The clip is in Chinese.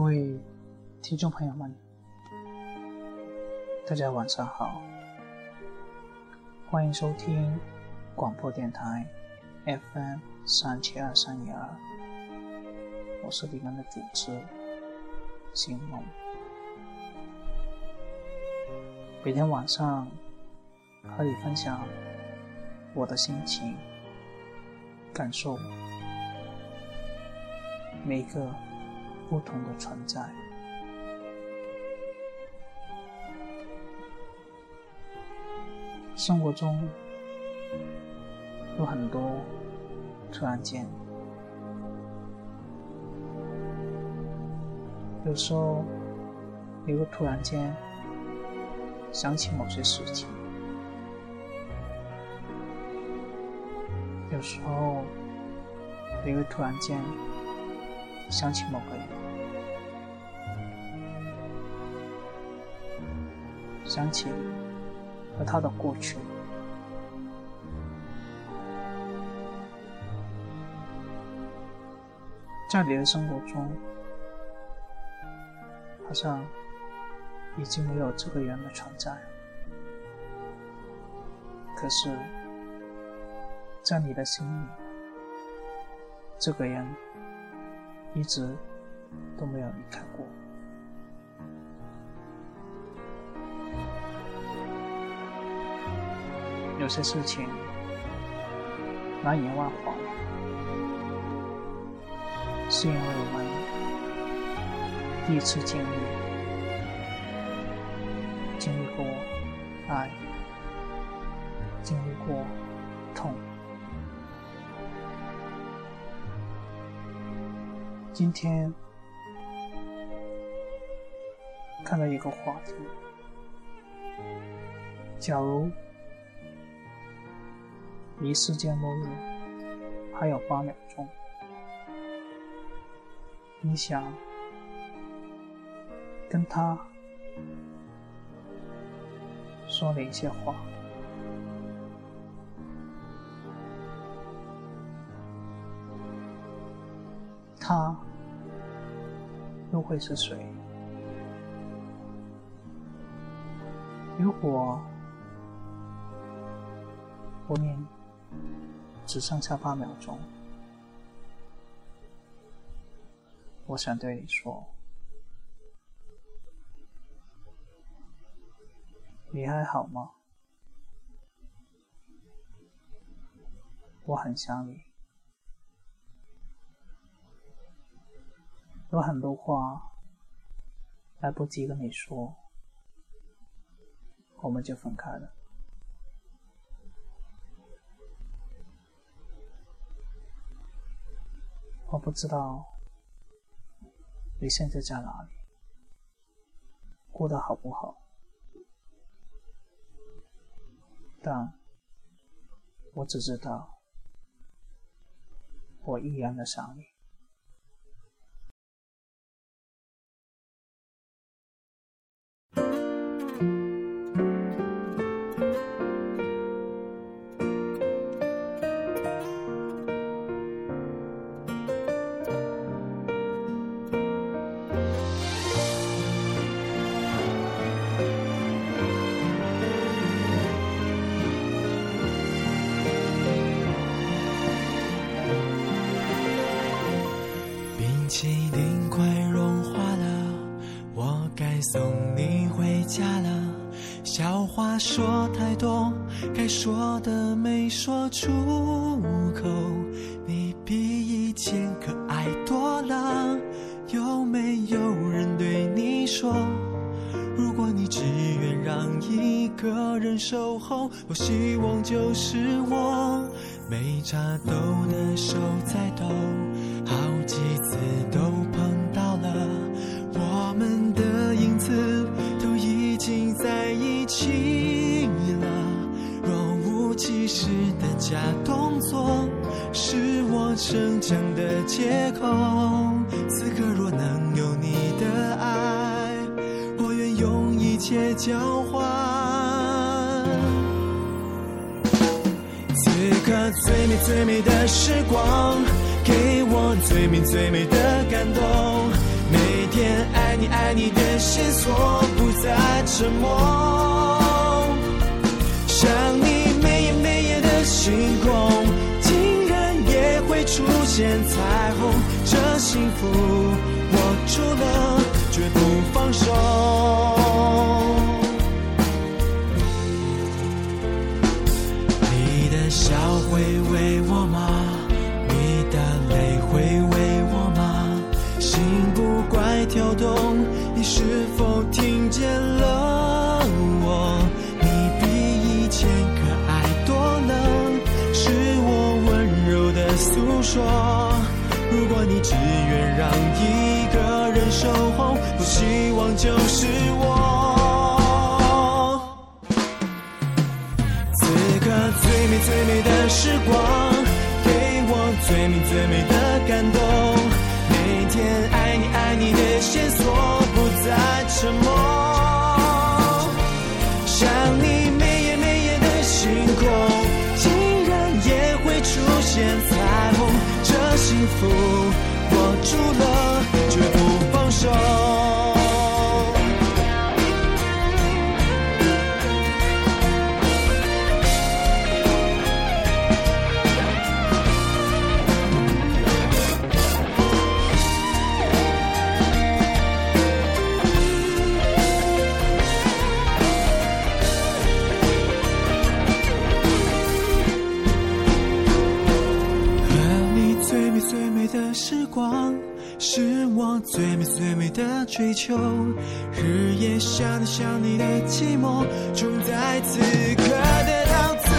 各位听众朋友们，大家晚上好，欢迎收听广播电台 FM 三七二三一二，我是你们的主持星梦。每天晚上和你分享我的心情、感受，每一个。不同的存在，生活中有很多突然间，有时候你会突然间想起某些事情，有时候你会突然间想起某个人。想起和他的过去，在你的生活中，好像已经没有这个人的存在。可是，在你的心里，这个人一直都没有离开过。有些事情难以忘怀，是因为我们第一次经历，经历过爱，经历过痛。今天看到一个话题，假如。离世界末日还有八秒钟，你想跟他说哪些话？他又会是谁？如果我念。只剩下八秒钟，我想对你说，你还好吗？我很想你，有很多话来不及跟你说，我们就分开了。我不知道你现在在哪里，过得好不好？但我只知道，我依然的想你。送你回家了，笑话说太多，该说的没说出口。你比以前可爱多了，有没有人对你说，如果你只愿让一个人守候，多希望就是我。没插兜的手在抖，好几次都借口。此刻若能有你的爱，我愿用一切交换。此刻最美最美的时光，给我最美最美的感动。每天。爱你爱你的线索不再沉默，想你每夜每夜的星空，会出现彩虹，这幸福握住了绝不放手。你的笑会为我吗？你的泪会为我吗？心不怪跳动，你是否听见只愿让一个人守候，不希望就是我。此刻最美最美的时光，给我最美最美的感动。每天爱你爱你的线索不再沉默，想你每夜每夜的星空，竟然也会出现彩虹，这幸福住了绝不追求。日夜想你想你的寂寞终在此刻得到